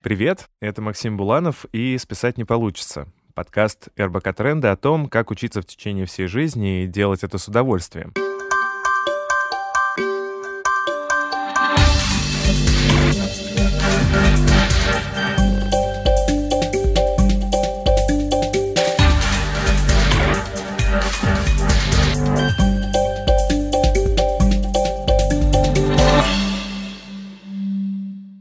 Привет, это Максим Буланов и «Списать не получится» — подкаст РБК Тренда о том, как учиться в течение всей жизни и делать это с удовольствием.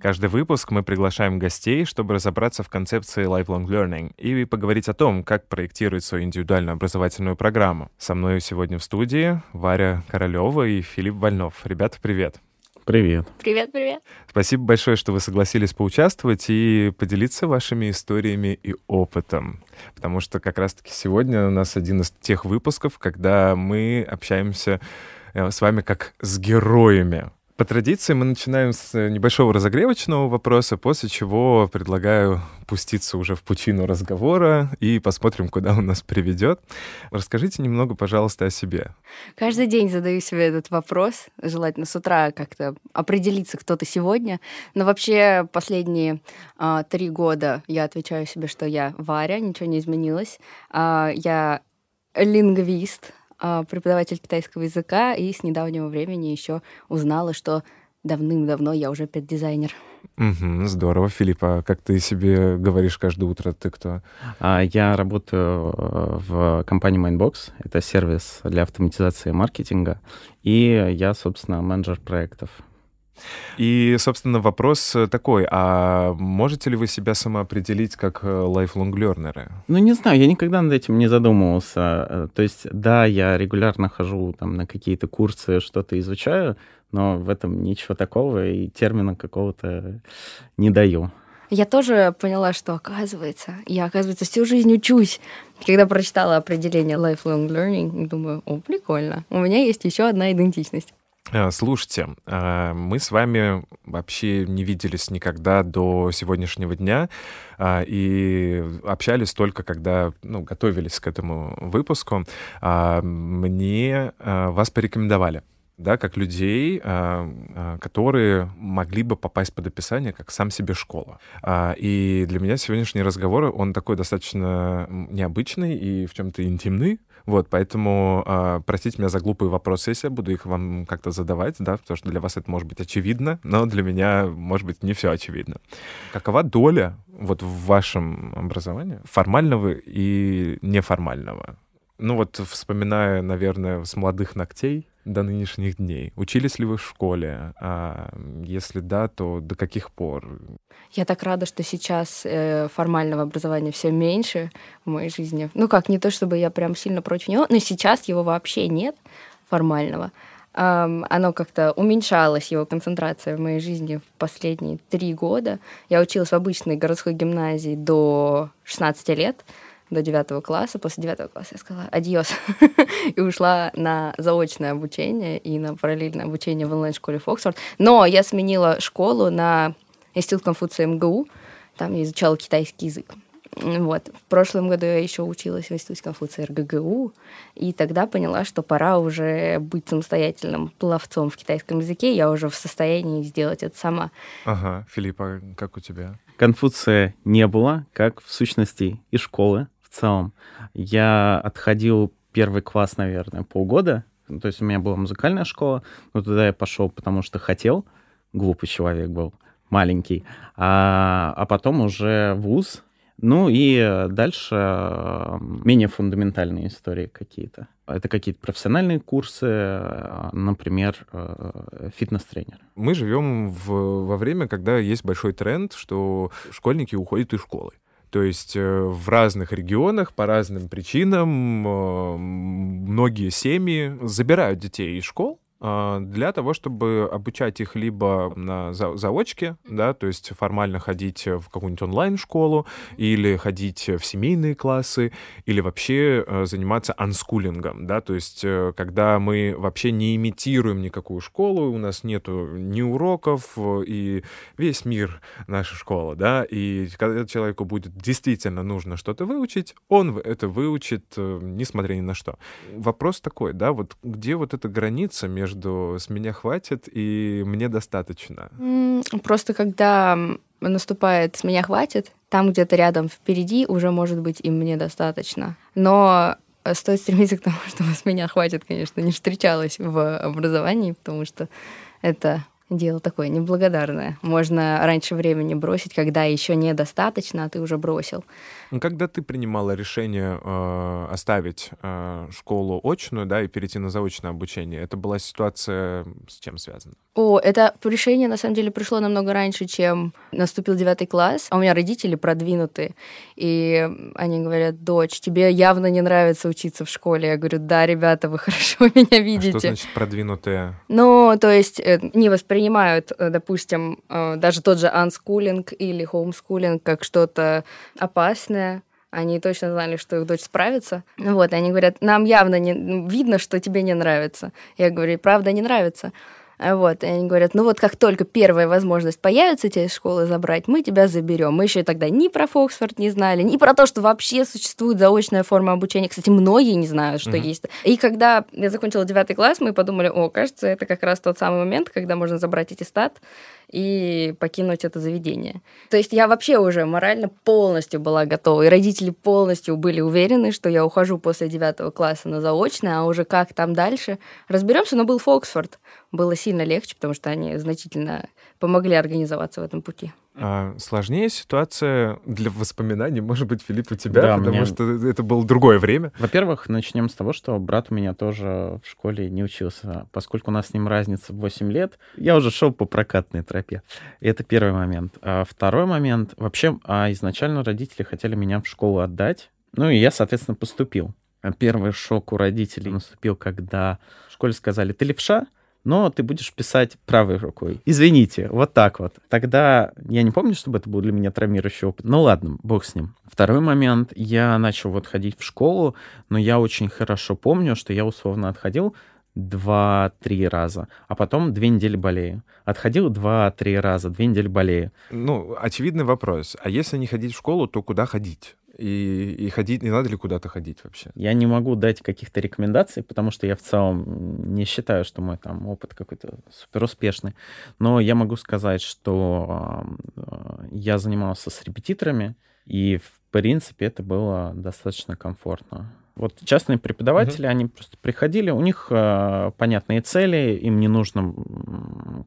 Каждый выпуск мы приглашаем гостей, чтобы разобраться в концепции lifelong learning и поговорить о том, как проектировать свою индивидуальную образовательную программу. Со мной сегодня в студии Варя Королева и Филипп Вольнов. Ребята, привет. Привет. Привет, привет. Спасибо большое, что вы согласились поучаствовать и поделиться вашими историями и опытом. Потому что как раз-таки сегодня у нас один из тех выпусков, когда мы общаемся э, с вами как с героями по традиции мы начинаем с небольшого разогревочного вопроса, после чего предлагаю пуститься уже в пучину разговора и посмотрим, куда он нас приведет. Расскажите немного, пожалуйста, о себе. Каждый день задаю себе этот вопрос, желательно с утра как-то определиться, кто ты сегодня. Но вообще последние а, три года я отвечаю себе, что я Варя, ничего не изменилось. А, я лингвист, преподаватель китайского языка, и с недавнего времени еще узнала, что давным-давно я уже пет-дизайнер. Угу, здорово, Филиппа. Как ты себе говоришь каждое утро? Ты кто? А, я работаю э, в компании Mindbox. Это сервис для автоматизации маркетинга. И я, собственно, менеджер проектов. И, собственно, вопрос такой, а можете ли вы себя самоопределить как э, lifelong learner? Ну, не знаю, я никогда над этим не задумывался. Э, то есть, да, я регулярно хожу там на какие-то курсы, что-то изучаю, но в этом ничего такого и термина какого-то не даю. Я тоже поняла, что оказывается, я, оказывается, всю жизнь учусь. Когда прочитала определение lifelong learning, думаю, о, прикольно, у меня есть еще одна идентичность. Э, слушайте, э, мы с вами вообще не виделись никогда до сегодняшнего дня э, и общались только когда ну, готовились к этому выпуску. Мне вас порекомендовали да, как людей, которые могли бы попасть под описание как сам себе школа. И для меня сегодняшний разговор, он такой достаточно необычный и в чем-то интимный, вот, поэтому э, простите меня за глупые вопросы, если я буду их вам как-то задавать, да, потому что для вас это может быть очевидно, но для меня, может быть, не все очевидно. Какова доля вот в вашем образовании формального и неформального? Ну вот, вспоминая, наверное, с молодых ногтей до нынешних дней. Учились ли вы в школе? А если да, то до каких пор? Я так рада, что сейчас э, формального образования все меньше в моей жизни. Ну как, не то чтобы я прям сильно против него, но сейчас его вообще нет формального. Um, оно как-то уменьшалось, его концентрация в моей жизни в последние три года. Я училась в обычной городской гимназии до 16 лет до девятого класса. После девятого класса я сказала «адьос» и ушла на заочное обучение и на параллельное обучение в онлайн-школе Фоксфорд. Но я сменила школу на Институт Конфуция МГУ. Там я изучала китайский язык. Вот. В прошлом году я еще училась в Институте Конфуция РГГУ, и тогда поняла, что пора уже быть самостоятельным пловцом в китайском языке. Я уже в состоянии сделать это сама. Ага. Филиппа, как у тебя? Конфуция не было, как в сущности и школы целом. Я отходил первый класс, наверное, полгода. Ну, то есть у меня была музыкальная школа, но туда я пошел, потому что хотел. Глупый человек был, маленький. А, а потом уже вуз. Ну и дальше менее фундаментальные истории какие-то. Это какие-то профессиональные курсы, например, э, фитнес-тренер. Мы живем в, во время, когда есть большой тренд, что школьники уходят из школы. То есть э, в разных регионах по разным причинам э, многие семьи забирают детей из школ, для того, чтобы обучать их либо на заочке, да, то есть формально ходить в какую-нибудь онлайн-школу, или ходить в семейные классы, или вообще э, заниматься анскулингом, да, то есть э, когда мы вообще не имитируем никакую школу, у нас нету ни уроков, и весь мир наша школа, да, и когда человеку будет действительно нужно что-то выучить, он это выучит, э, несмотря ни на что. Вопрос такой, да, вот где вот эта граница между между «с меня хватит» и «мне достаточно»? Просто когда наступает «с меня хватит», там где-то рядом впереди уже может быть и «мне достаточно». Но стоит стремиться к тому, чтобы «с меня хватит», конечно, не встречалось в образовании, потому что это дело такое неблагодарное. Можно раньше времени бросить, когда еще недостаточно, а ты уже бросил. Ну, когда ты принимала решение э, оставить э, школу очную, да, и перейти на заочное обучение, это была ситуация с чем связана? О, это решение, на самом деле, пришло намного раньше, чем наступил девятый класс. А у меня родители продвинутые, и они говорят, дочь, тебе явно не нравится учиться в школе. Я говорю, да, ребята, вы хорошо меня видите. А что значит продвинутые? Ну, то есть э, не воспринимают, э, допустим, э, даже тот же анскулинг или хоумскулинг как что-то опасное, они точно знали, что их дочь справится. Вот, и они говорят, нам явно не видно, что тебе не нравится. Я говорю, правда не нравится. Вот, и они говорят, ну вот как только первая возможность появится тебя из школы забрать, мы тебя заберем. Мы еще тогда ни про Фоксфорд не знали, ни про то, что вообще существует заочная форма обучения. Кстати, многие не знают, что mm-hmm. есть. И когда я закончила девятый класс, мы подумали, о, кажется, это как раз тот самый момент, когда можно забрать аттестат и покинуть это заведение. То есть я вообще уже морально полностью была готова, и родители полностью были уверены, что я ухожу после девятого класса на заочное, а уже как там дальше разберемся. Но был Фоксфорд, было сильно легче, потому что они значительно помогли организоваться в этом пути. А сложнее ситуация для воспоминаний, может быть, Филипп, у тебя, да, потому мне... что это было другое время. Во-первых, начнем с того, что брат у меня тоже в школе не учился. Поскольку у нас с ним разница в 8 лет, я уже шел по прокатной тропе. И это первый момент. А второй момент, вообще, а изначально родители хотели меня в школу отдать, ну и я, соответственно, поступил. Первый шок у родителей наступил, когда в школе сказали, ты левша? Но ты будешь писать правой рукой. Извините, вот так вот. Тогда я не помню, чтобы это был для меня травмирующий опыт. Ну ладно, бог с ним. Второй момент. Я начал вот ходить в школу, но я очень хорошо помню, что я условно отходил два-три раза, а потом две недели болею. Отходил два-три раза, две недели болею. Ну, очевидный вопрос. А если не ходить в школу, то куда ходить? И, и ходить, не надо ли куда-то ходить вообще? Я не могу дать каких-то рекомендаций, потому что я в целом не считаю, что мой там опыт какой-то супер успешный. Но я могу сказать, что э, я занимался с репетиторами, и в принципе это было достаточно комфортно. Вот частные преподаватели, угу. они просто приходили, у них э, понятные цели, им не нужно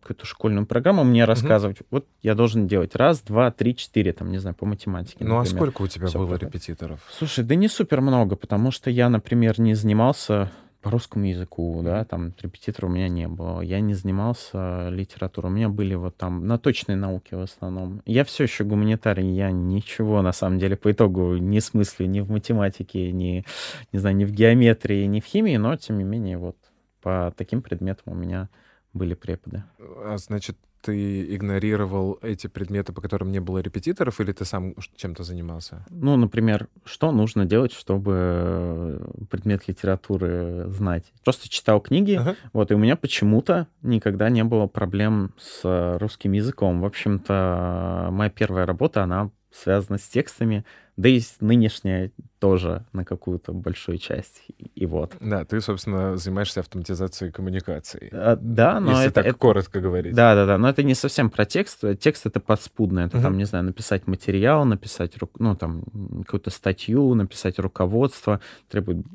какую-то школьную программу мне рассказывать. Угу. Вот я должен делать раз, два, три, четыре, там, не знаю, по математике. Ну а сколько у тебя Все было репетиторов? Слушай, да не супер много, потому что я, например, не занимался по русскому языку, да, там репетитора у меня не было. Я не занимался литературой. У меня были вот там на точной науке в основном. Я все еще гуманитарий, я ничего на самом деле по итогу не смыслю ни в математике, ни, не знаю, ни в геометрии, ни в химии, но тем не менее вот по таким предметам у меня были преподы. А значит, ты игнорировал эти предметы, по которым не было репетиторов, или ты сам чем-то занимался? Ну, например, что нужно делать, чтобы предмет литературы знать? Просто читал книги, ага. вот, и у меня почему-то никогда не было проблем с русским языком. В общем-то, моя первая работа, она связана с текстами, да и нынешняя тоже на какую-то большую часть. И вот. Да, ты, собственно, занимаешься автоматизацией коммуникаций. А, да, но Если это... так это, коротко говорить. Да, да, да, но это не совсем про текст. Текст — это подспудно. Это, uh-huh. там, не знаю, написать материал, написать, ну, там, какую-то статью, написать руководство. Требует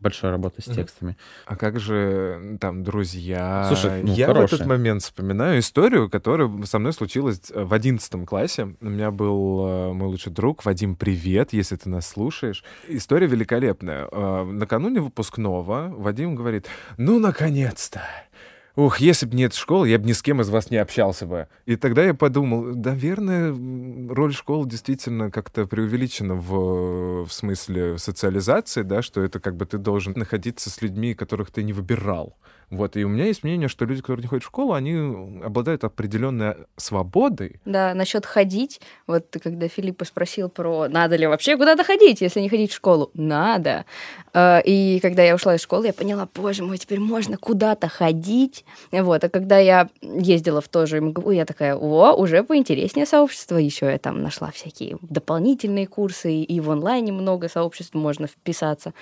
большая работа с текстами. А как же там друзья? Слушай, ну, я хорошие. в этот момент вспоминаю историю, которая со мной случилась э, в одиннадцатом классе. У меня был э, мой лучший друг Вадим. Привет, если ты нас слушаешь. История великолепная. Э, накануне выпускного Вадим говорит: "Ну наконец-то!" Ух, если бы нет школы, я бы ни с кем из вас не общался бы. И тогда я подумал, наверное, роль школы действительно как-то преувеличена в, в смысле социализации, да, что это как бы ты должен находиться с людьми, которых ты не выбирал. Вот, и у меня есть мнение, что люди, которые не ходят в школу, они обладают определенной свободой. Да, насчет ходить, вот когда Филиппа спросил про надо ли вообще куда-то ходить, если не ходить в школу. Надо. А, и когда я ушла из школы, я поняла, боже мой, теперь можно куда-то ходить. Вот, а когда я ездила в то же МГУ, я такая, о, уже поинтереснее сообщество, еще я там нашла всякие дополнительные курсы, и в онлайне много сообществ можно вписаться.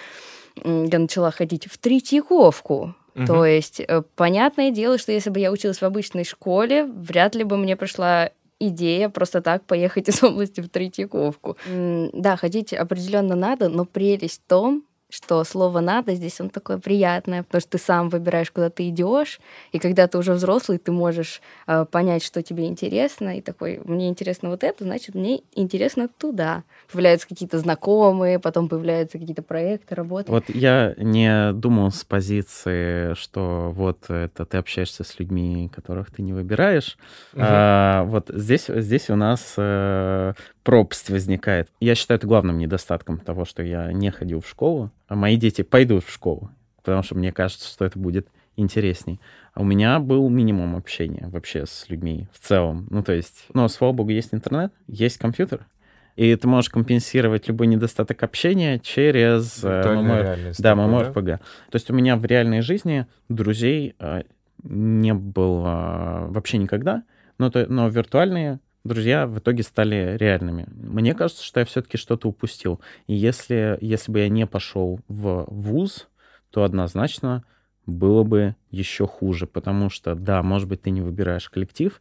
Я начала ходить в Третьяковку Угу. То есть, э, понятное дело, что если бы я училась в обычной школе, вряд ли бы мне пришла идея просто так поехать из области в Третьяковку. Да, ходить определенно надо, но прелесть в том, что слово «надо» здесь он такое приятное, потому что ты сам выбираешь, куда ты идешь, и когда ты уже взрослый, ты можешь э, понять, что тебе интересно, и такой, мне интересно вот это, значит, мне интересно туда. Появляются какие-то знакомые, потом появляются какие-то проекты, работы. Вот я не думал с позиции, что вот это ты общаешься с людьми, которых ты не выбираешь. Угу. А, вот здесь, здесь у нас э, пропасть возникает. Я считаю это главным недостатком того, что я не ходил в школу, мои дети пойдут в школу, потому что мне кажется, что это будет интересней. А у меня был минимум общения вообще с людьми в целом. Ну, то есть, ну, слава богу, есть интернет, есть компьютер, и ты можешь компенсировать любой недостаток общения через ММР, да, ММРПГ. Да? То есть у меня в реальной жизни друзей а, не было вообще никогда, но, то, но виртуальные друзья в итоге стали реальными. Мне кажется, что я все-таки что-то упустил. И если, если бы я не пошел в ВУЗ, то однозначно было бы еще хуже, потому что, да, может быть, ты не выбираешь коллектив,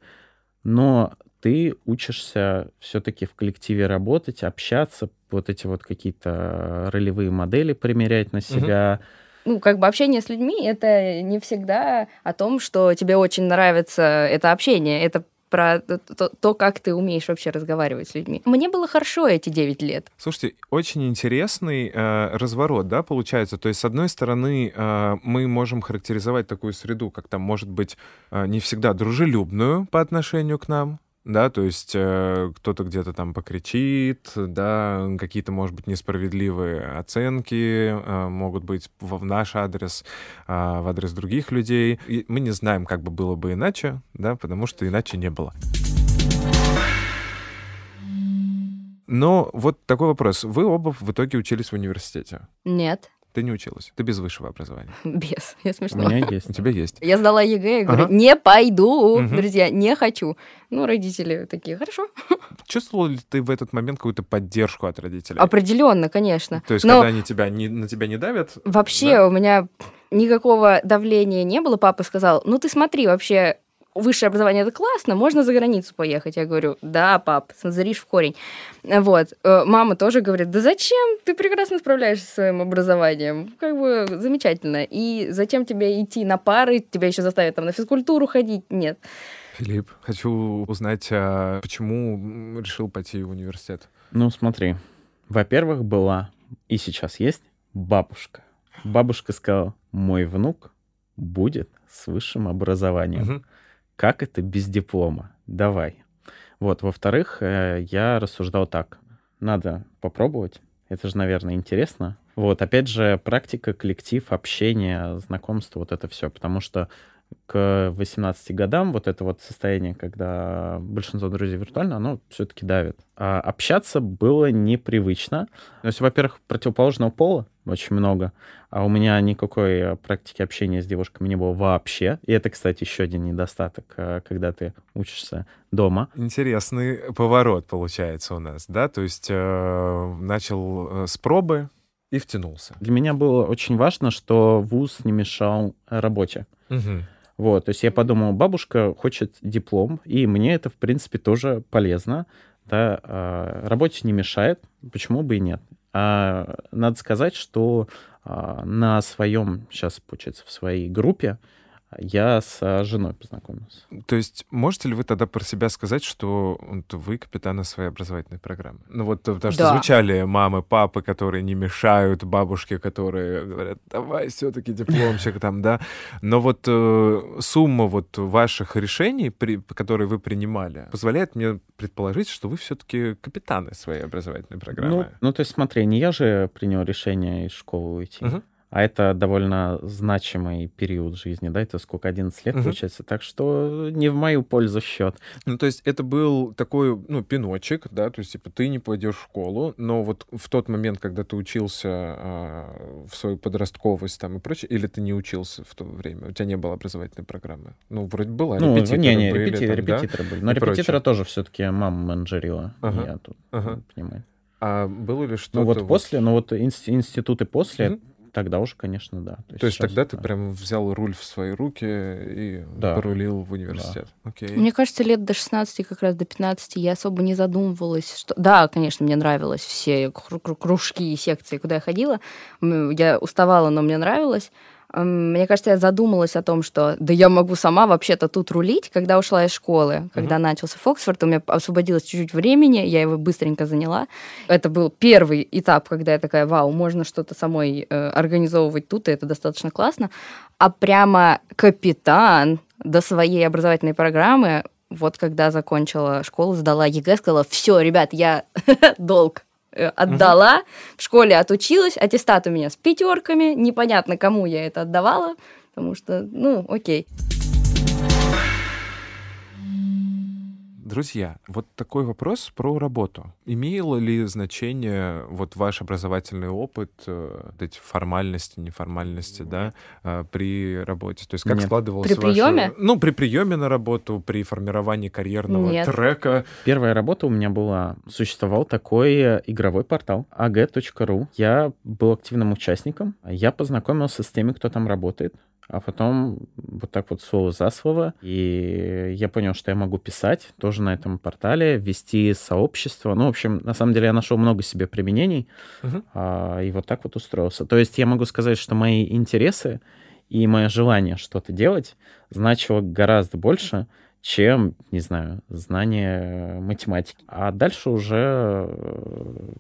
но ты учишься все-таки в коллективе работать, общаться, вот эти вот какие-то ролевые модели примерять на себя. ну, как бы общение с людьми это не всегда о том, что тебе очень нравится это общение. Это про то, то, как ты умеешь вообще разговаривать с людьми. Мне было хорошо эти 9 лет. Слушайте, очень интересный э, разворот, да, получается. То есть, с одной стороны, э, мы можем характеризовать такую среду, как там, может быть, э, не всегда дружелюбную по отношению к нам, да, то есть э, кто-то где-то там покричит, да, какие-то, может быть, несправедливые оценки э, могут быть в, в наш адрес, э, в адрес других людей. И мы не знаем, как бы было бы иначе, да, потому что иначе не было. Но вот такой вопрос. Вы оба в итоге учились в университете? Нет. Ты не училась. Ты без высшего образования. Без. Я смешно. У меня есть. У тебя есть. Я сдала ЕГЭ и говорю, ага. не пойду, угу. друзья, не хочу. Ну, родители такие, хорошо. Чувствовал ли ты в этот момент какую-то поддержку от родителей? Определенно, конечно. То есть, Но... когда они тебя не, на тебя не давят? Вообще, да? у меня никакого давления не было. Папа сказал, ну ты смотри, вообще высшее образование это классно, можно за границу поехать. Я говорю, да, пап, смотришь в корень. Вот. Э, мама тоже говорит, да зачем? Ты прекрасно справляешься со своим образованием. Как бы замечательно. И зачем тебе идти на пары, тебя еще заставят там на физкультуру ходить? Нет. Филипп, хочу узнать, а почему решил пойти в университет? Ну, смотри. Во-первых, была и сейчас есть бабушка. Бабушка сказала, мой внук будет с высшим образованием. Угу. Как это без диплома? Давай. Вот, во-вторых, э, я рассуждал так. Надо попробовать. Это же, наверное, интересно. Вот, опять же, практика, коллектив, общение, знакомство, вот это все. Потому что к 18 годам вот это вот состояние, когда большинство друзей виртуально, оно все-таки давит. А общаться было непривычно. То есть, во-первых, противоположного пола очень много, а у меня никакой практики общения с девушками не было вообще. И это, кстати, еще один недостаток, э, когда ты учишься дома. Интересный поворот получается у нас, да? То есть э, начал э, с пробы и втянулся. Для меня было очень важно, что вуз не мешал работе. Угу. Вот, то есть я подумал, бабушка хочет диплом, и мне это, в принципе, тоже полезно. Да, а, работе не мешает, почему бы и нет. А надо сказать, что а, на своем, сейчас, получается, в своей группе я с женой познакомился. То есть можете ли вы тогда про себя сказать, что вы капитаны своей образовательной программы? Ну вот потому что да. звучали мамы, папы, которые не мешают, бабушки, которые говорят, давай все-таки дипломчик там, да. Но вот э, сумма вот ваших решений, при, которые вы принимали, позволяет мне предположить, что вы все-таки капитаны своей образовательной программы. Ну, ну то есть смотри, не я же принял решение из школы уйти. Угу а это довольно значимый период жизни, да, это сколько, 11 лет угу. получается, так что не в мою пользу счет. Ну, то есть это был такой, ну, пиночек, да, то есть, типа, ты не пойдешь в школу, но вот в тот момент, когда ты учился а, в свою подростковость там и прочее, или ты не учился в то время, у тебя не было образовательной программы? Ну, вроде была, ну, репетиторы не, не, были. Репети, там, репетиторы да? были, но репетитора тоже все-таки мама менеджерила, ага. я тут ага. понимаю. А было ли что-то... Ну вот, вот после, ну вот институты после, угу тогда уже, конечно, да. То есть, То есть тогда ты прям взял руль в свои руки и да. порулил в университет. Да. Окей. Мне кажется, лет до 16, как раз до 15 я особо не задумывалась, что... Да, конечно, мне нравилось все кружки и секции, куда я ходила. Я уставала, но мне нравилось. Мне кажется, я задумалась о том, что да я могу сама вообще-то тут рулить, когда ушла из школы. Когда uh-huh. начался Фоксфорд, у меня освободилось чуть-чуть времени, я его быстренько заняла. Это был первый этап, когда я такая, вау, можно что-то самой э, организовывать тут, и это достаточно классно. А прямо капитан до своей образовательной программы, вот когда закончила школу, сдала ЕГЭ, сказала, все, ребят, я долг отдала, угу. в школе отучилась, аттестат у меня с пятерками, непонятно, кому я это отдавала, потому что, ну, окей. Друзья, вот такой вопрос про работу. Имело ли значение вот ваш образовательный опыт, э, эти формальности, неформальности, да, э, при работе? То есть как Нет. складывался При приеме? Ваш... Ну, при приеме на работу, при формировании карьерного Нет. трека. Первая работа у меня была, существовал такой игровой портал ag.ru. Я был активным участником. Я познакомился с теми, кто там работает а потом вот так вот слово за слово, и я понял, что я могу писать тоже на этом портале, вести сообщество. Ну, в общем, на самом деле я нашел много себе применений, uh-huh. а, и вот так вот устроился. То есть я могу сказать, что мои интересы и мое желание что-то делать значило гораздо больше, чем, не знаю, знание математики. А дальше уже э,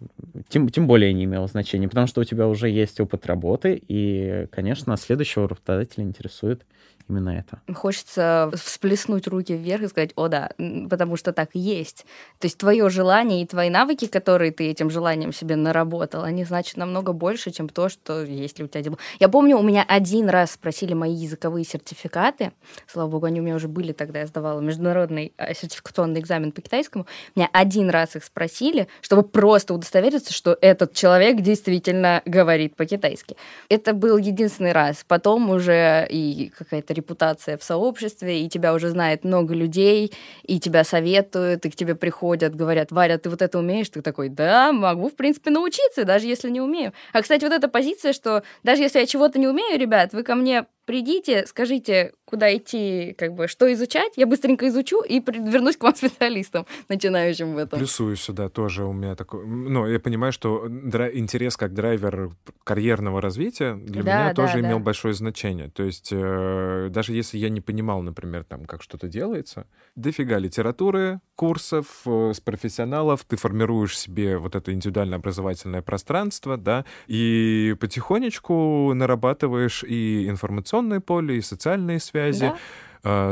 тем, тем более не имело значения, потому что у тебя уже есть опыт работы, и, конечно, следующего работодателя интересует именно это. Хочется всплеснуть руки вверх и сказать, о да, потому что так и есть. То есть твое желание и твои навыки, которые ты этим желанием себе наработал, они значат намного больше, чем то, что есть ли у тебя диплом. Я помню, у меня один раз спросили мои языковые сертификаты, слава богу, они у меня уже были тогда, я сдавала международный э, сертификационный экзамен по китайскому, меня один раз их спросили, чтобы просто удостовериться, что этот человек действительно говорит по-китайски. Это был единственный раз. Потом уже и какая-то репутация в сообществе, и тебя уже знает много людей, и тебя советуют, и к тебе приходят, говорят, Варя, ты вот это умеешь? Ты такой, да, могу, в принципе, научиться, даже если не умею. А, кстати, вот эта позиция, что даже если я чего-то не умею, ребят, вы ко мне придите, скажите, куда идти, как бы, что изучать, я быстренько изучу и вернусь к вам специалистам, начинающим в этом. Плюсую сюда тоже у меня такой... Ну, я понимаю, что дра- интерес как драйвер карьерного развития для да, меня да, тоже да. имел большое значение. То есть э, даже если я не понимал, например, там, как что-то делается, дофига литературы, курсов э, с профессионалов, ты формируешь себе вот это индивидуальное образовательное пространство, да, и потихонечку нарабатываешь и информационную информационное поле, и социальные связи. Да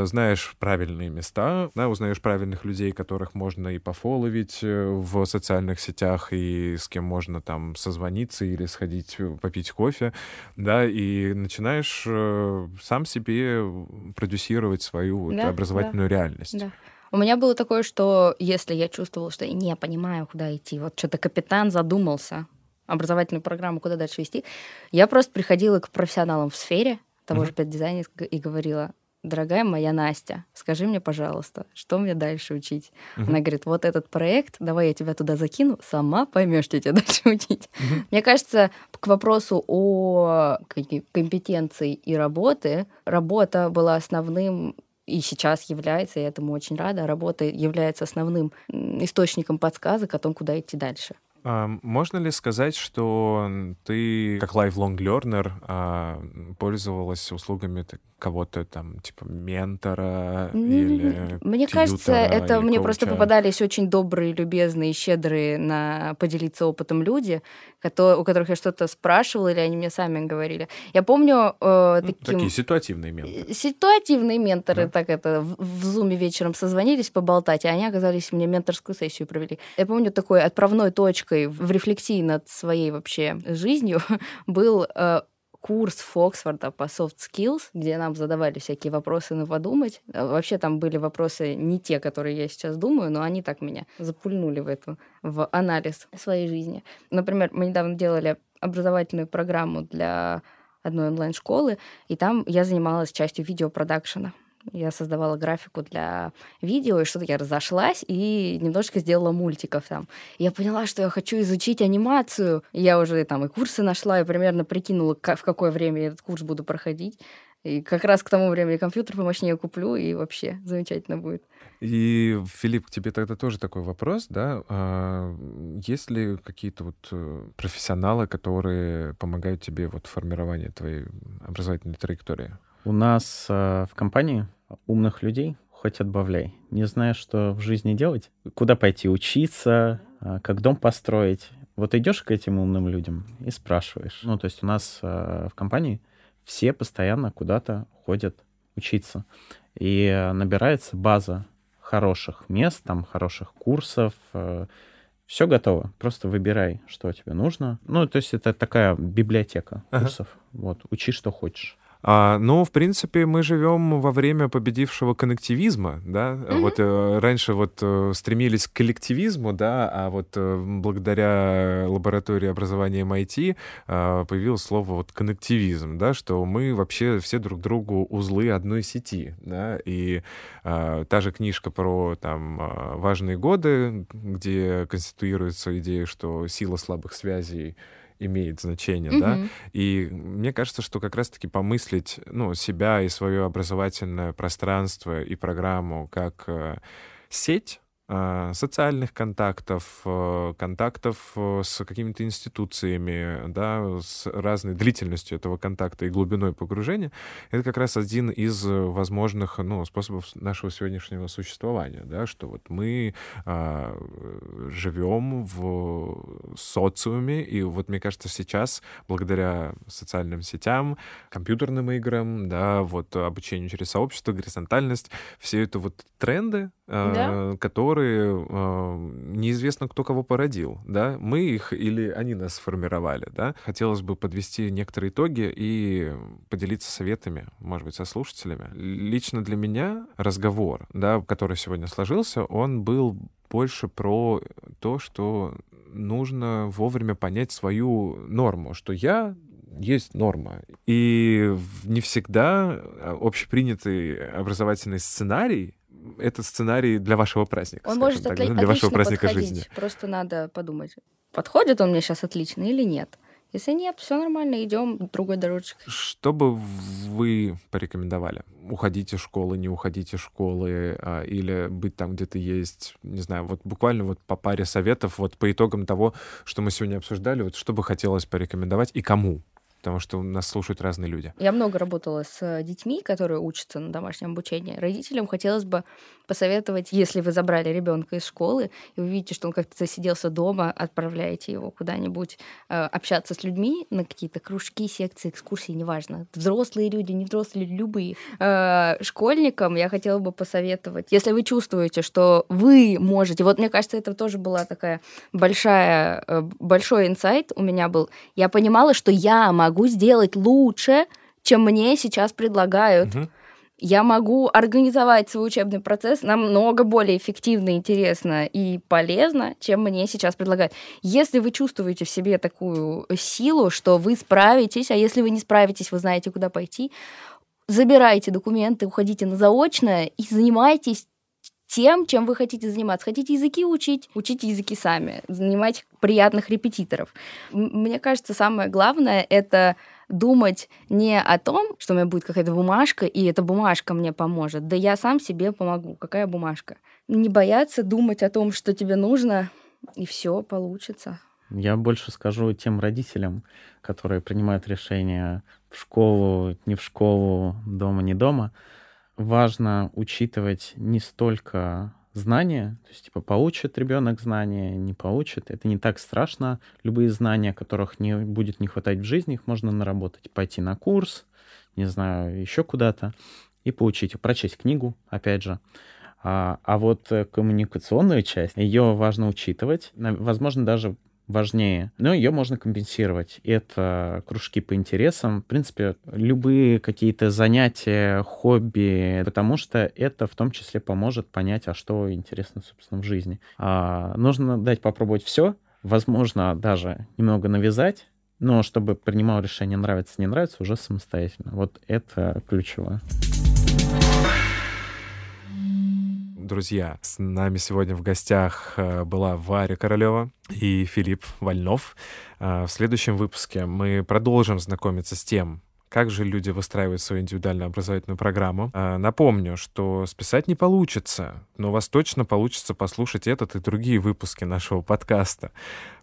знаешь правильные места, да, узнаешь правильных людей, которых можно и пофоловить э, в социальных сетях, и с кем можно там созвониться или сходить э, попить кофе, да, и начинаешь э, сам себе продюсировать свою да, образовательную да, реальность. Да. У меня было такое, что если я чувствовала, что я не понимаю, куда идти, вот что-то капитан задумался, образовательную программу куда дальше вести, я просто приходила к профессионалам в сфере, того же педдизайнера и говорила, дорогая моя Настя, скажи мне, пожалуйста, что мне дальше учить? Uh-huh. Она говорит, вот этот проект, давай я тебя туда закину, сама поймешь, что тебе дальше учить. Uh-huh. Мне кажется, к вопросу о компетенции и работы, работа была основным и сейчас является, я этому очень рада, работа является основным источником подсказок о том, куда идти дальше. А можно ли сказать, что ты, как lifelong learner, а, пользовалась услугами кого-то там, типа, ментора или Мне кажется, это мне коуча. просто попадались очень добрые, любезные, щедрые на поделиться опытом люди, у которых я что-то спрашивала, или они мне сами говорили. Я помню... Э, таким... Такие ситуативные менторы. Ситуативные менторы, да. так это, в, в зуме вечером созвонились поболтать, и они оказались мне менторскую сессию провели. Я помню такой отправной точкой в рефлексии над своей вообще жизнью был э, курс Фоксфорда по soft skills, где нам задавали всякие вопросы на подумать. А вообще там были вопросы не те, которые я сейчас думаю, но они так меня запульнули в эту, в анализ своей жизни. Например, мы недавно делали образовательную программу для одной онлайн-школы, и там я занималась частью видеопродакшена. Я создавала графику для видео, и что-то я разошлась и немножечко сделала мультиков там. Я поняла, что я хочу изучить анимацию. Я уже там и курсы нашла, и примерно прикинула, как, в какое время я этот курс буду проходить. И как раз к тому времени компьютер помощнее куплю, и вообще замечательно будет. И, Филипп, к тебе тогда тоже такой вопрос, да? А есть ли какие-то вот э, профессионалы, которые помогают тебе вот в формировании твоей образовательной траектории? У нас э, в компании умных людей хоть отбавляй. Не знаешь, что в жизни делать, куда пойти учиться, э, как дом построить. Вот идешь к этим умным людям и спрашиваешь. Ну, то есть у нас э, в компании все постоянно куда-то ходят учиться. И набирается база хороших мест, там, хороших курсов, э, все готово. Просто выбирай, что тебе нужно. Ну, то есть это такая библиотека курсов. Ага. Вот, учи, что хочешь. А, ну, в принципе, мы живем во время победившего коннективизма, да. Mm-hmm. Вот э, раньше вот э, стремились к коллективизму, да, а вот э, благодаря лаборатории образования MIT э, появилось слово вот коннективизм, да, что мы вообще все друг другу узлы одной сети, да, и э, та же книжка про там э, важные годы, где конституируется идея, что сила слабых связей имеет значение, mm-hmm. да. И мне кажется, что как раз-таки помыслить, ну, себя и свое образовательное пространство и программу как э, сеть, социальных контактов, э, контактов э, с какими-то институциями, да, с разной длительностью этого контакта и глубиной погружения, это как раз один из возможных ну, способов нашего сегодняшнего существования, да, что вот мы а, живем в социуме, и вот мне кажется сейчас, благодаря социальным сетям, компьютерным играм, да, вот обучению через сообщество, горизонтальность, все это вот тренды, да? которые э, неизвестно, кто кого породил, да, мы их или они нас сформировали, да. Хотелось бы подвести некоторые итоги и поделиться советами, может быть, со слушателями. Лично для меня разговор, да, который сегодня сложился, он был больше про то, что нужно вовремя понять свою норму, что я есть норма. И не всегда общепринятый образовательный сценарий это сценарий для вашего праздника. Он может так, отли- для вашего праздника подходить. жизни. Просто надо подумать, подходит он мне сейчас отлично или нет. Если нет, все нормально, идем другой дорожкой. Что бы вы порекомендовали? Уходить из школы, не уходить из школы, а, или быть там, где то есть, не знаю, вот буквально вот по паре советов, вот по итогам того, что мы сегодня обсуждали, вот что бы хотелось порекомендовать и кому? Потому что нас слушают разные люди. Я много работала с детьми, которые учатся на домашнем обучении. Родителям хотелось бы посоветовать, если вы забрали ребенка из школы, и вы видите, что он как-то засиделся дома, отправляете его куда-нибудь э, общаться с людьми на какие-то кружки, секции, экскурсии, неважно. Взрослые люди, не взрослые любые. Э, школьникам я хотела бы посоветовать, если вы чувствуете, что вы можете, вот мне кажется, это тоже была такая большая, э, большой инсайт у меня был. Я понимала, что я могу могу сделать лучше, чем мне сейчас предлагают. Угу. Я могу организовать свой учебный процесс намного более эффективно, интересно и полезно, чем мне сейчас предлагают. Если вы чувствуете в себе такую силу, что вы справитесь, а если вы не справитесь, вы знаете, куда пойти, забирайте документы, уходите на заочное и занимайтесь тем, чем вы хотите заниматься. Хотите языки учить, учите языки сами, занимайте приятных репетиторов. Мне кажется, самое главное — это думать не о том, что у меня будет какая-то бумажка, и эта бумажка мне поможет. Да я сам себе помогу. Какая бумажка? Не бояться думать о том, что тебе нужно, и все получится. Я больше скажу тем родителям, которые принимают решения в школу, не в школу, дома, не дома важно учитывать не столько знания, то есть типа получит ребенок знания, не получит, это не так страшно. Любые знания, которых не будет не хватать в жизни, их можно наработать, пойти на курс, не знаю, еще куда-то и получить, прочесть книгу, опять же. А, а вот э, коммуникационную часть, ее важно учитывать, возможно, даже важнее. Но ее можно компенсировать. Это кружки по интересам. В принципе, любые какие-то занятия, хобби, потому что это в том числе поможет понять, а что интересно, собственно, в жизни. А, нужно дать попробовать все, возможно, даже немного навязать, но чтобы принимал решение нравится, не нравится, уже самостоятельно. Вот это ключевое. Друзья, с нами сегодня в гостях э, была Варя Королева и Филипп Вольнов. Э, в следующем выпуске мы продолжим знакомиться с тем, как же люди выстраивают свою индивидуальную образовательную программу. Э, напомню, что списать не получится, но у вас точно получится послушать этот и другие выпуски нашего подкаста.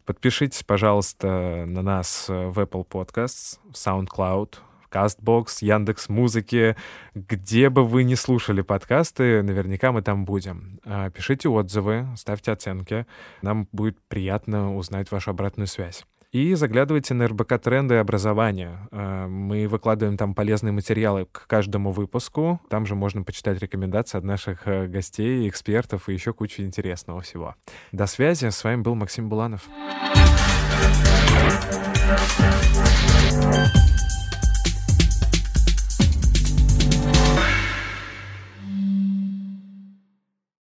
Подпишитесь, пожалуйста, на нас в Apple Podcasts, SoundCloud, Castbox, Яндекс Музыки, где бы вы ни слушали подкасты, наверняка мы там будем. А, пишите отзывы, ставьте оценки. Нам будет приятно узнать вашу обратную связь. И заглядывайте на РБК Тренды образования. А, мы выкладываем там полезные материалы к каждому выпуску. Там же можно почитать рекомендации от наших э, гостей, экспертов и еще кучу интересного всего. До связи. С вами был Максим Буланов. Thank you.